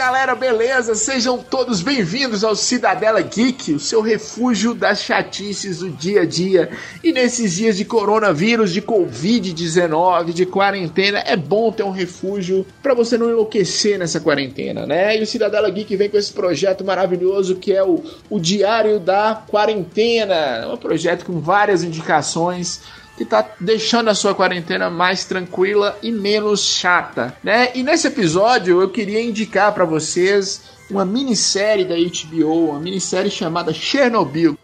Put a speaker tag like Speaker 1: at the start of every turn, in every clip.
Speaker 1: Galera, beleza? Sejam todos bem-vindos ao Cidadela Geek, o seu refúgio das chatices do dia a dia. E nesses dias de coronavírus, de Covid-19, de quarentena, é bom ter um refúgio para você não enlouquecer nessa quarentena, né? E o Cidadela Geek vem com esse projeto maravilhoso que é o, o Diário da Quarentena. É um projeto com várias indicações que tá deixando a sua quarentena mais tranquila e menos chata, né? E nesse episódio eu queria indicar para vocês uma minissérie da HBO, uma minissérie chamada Chernobyl.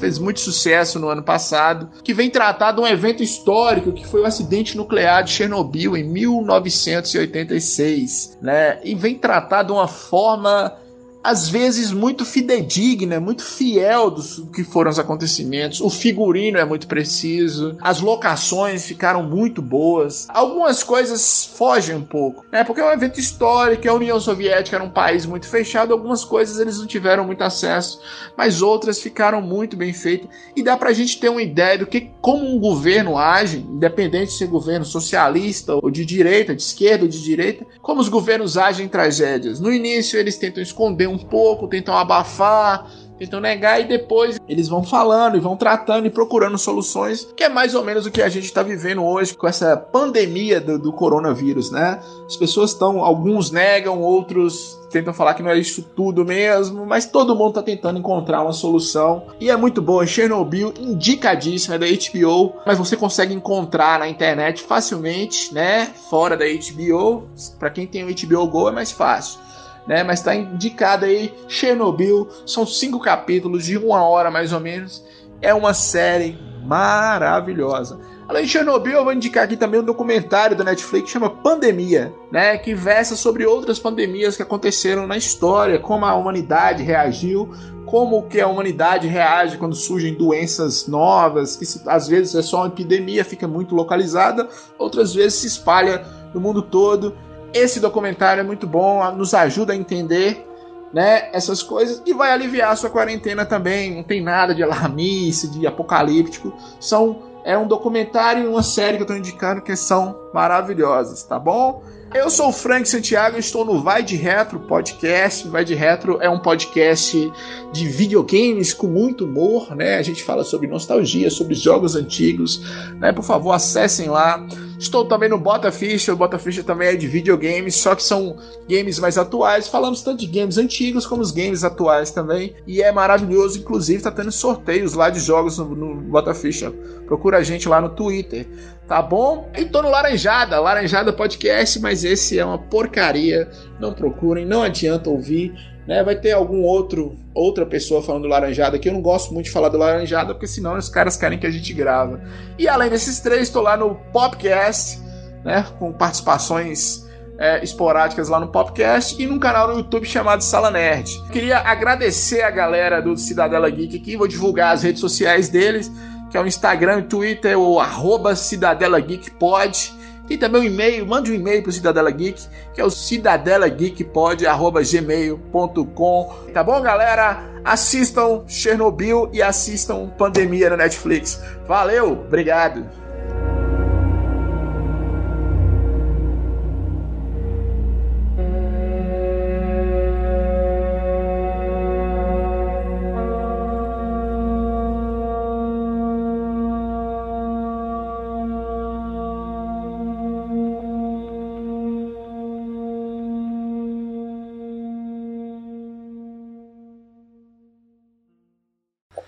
Speaker 1: Fez muito sucesso no ano passado, que vem tratar de um evento histórico que foi o acidente nuclear de Chernobyl em 1986, né? E vem tratar de uma forma às vezes muito fidedigna, muito fiel dos que foram os acontecimentos. O figurino é muito preciso, as locações ficaram muito boas. Algumas coisas fogem um pouco, né? Porque é um evento histórico, a União Soviética era um país muito fechado, algumas coisas eles não tiveram muito acesso, mas outras ficaram muito bem feitas e dá pra gente ter uma ideia do que como um governo age, independente de ser governo socialista ou de direita, de esquerda ou de direita, como os governos agem em tragédias. No início eles tentam esconder um pouco, tentam abafar, tentam negar e depois eles vão falando e vão tratando e procurando soluções, que é mais ou menos o que a gente está vivendo hoje com essa pandemia do, do coronavírus, né? As pessoas estão, alguns negam, outros tentam falar que não é isso tudo mesmo, mas todo mundo está tentando encontrar uma solução e é muito boa. Chernobyl, indicadíssima, é da HBO, mas você consegue encontrar na internet facilmente, né? Fora da HBO, para quem tem o HBO Go é mais fácil né? Mas está indicada aí Chernobyl. São cinco capítulos de uma hora mais ou menos. É uma série maravilhosa. Além de Chernobyl, eu vou indicar aqui também um documentário da Netflix que chama Pandemia, né? Que versa sobre outras pandemias que aconteceram na história, como a humanidade reagiu, como que a humanidade reage quando surgem doenças novas, que às vezes é só uma epidemia, fica muito localizada, outras vezes se espalha no mundo todo. Esse documentário é muito bom, nos ajuda a entender né, essas coisas e vai aliviar a sua quarentena também. Não tem nada de alarmice, de apocalíptico. São é um documentário e uma série que eu estou indicando que são maravilhosas, tá bom? Eu sou o Frank Santiago, estou no Vai de Retro podcast. Vai de Retro é um podcast de videogames com muito humor, né? A gente fala sobre nostalgia, sobre jogos antigos, né? Por favor, acessem lá. Estou também no Bota Ficha, o Bota Ficha também é de videogames, só que são games mais atuais. Falamos tanto de games antigos como os games atuais também. E é maravilhoso, inclusive tá tendo sorteios lá de jogos no, no Bota Ficha. Procura a gente lá no Twitter tá bom? E tô no Laranjada, Laranjada Podcast, mas esse é uma porcaria. Não procurem, não adianta ouvir. Né? Vai ter algum outro outra pessoa falando do Laranjada que eu não gosto muito de falar do Laranjada, porque senão os caras querem que a gente grava. E além desses três, estou lá no Popcast, né? Com participações é, esporádicas lá no podcast e num canal no YouTube chamado Sala Nerd. Queria agradecer a galera do Cidadela Geek aqui, vou divulgar as redes sociais deles que é o Instagram e Twitter, o arroba Cidadela Geek. Tem também um e-mail, mande um e-mail para o Cidadela Geek, que é o cidadelageekpod.gmail.com. Tá bom, galera? Assistam Chernobyl e assistam Pandemia na Netflix. Valeu, obrigado.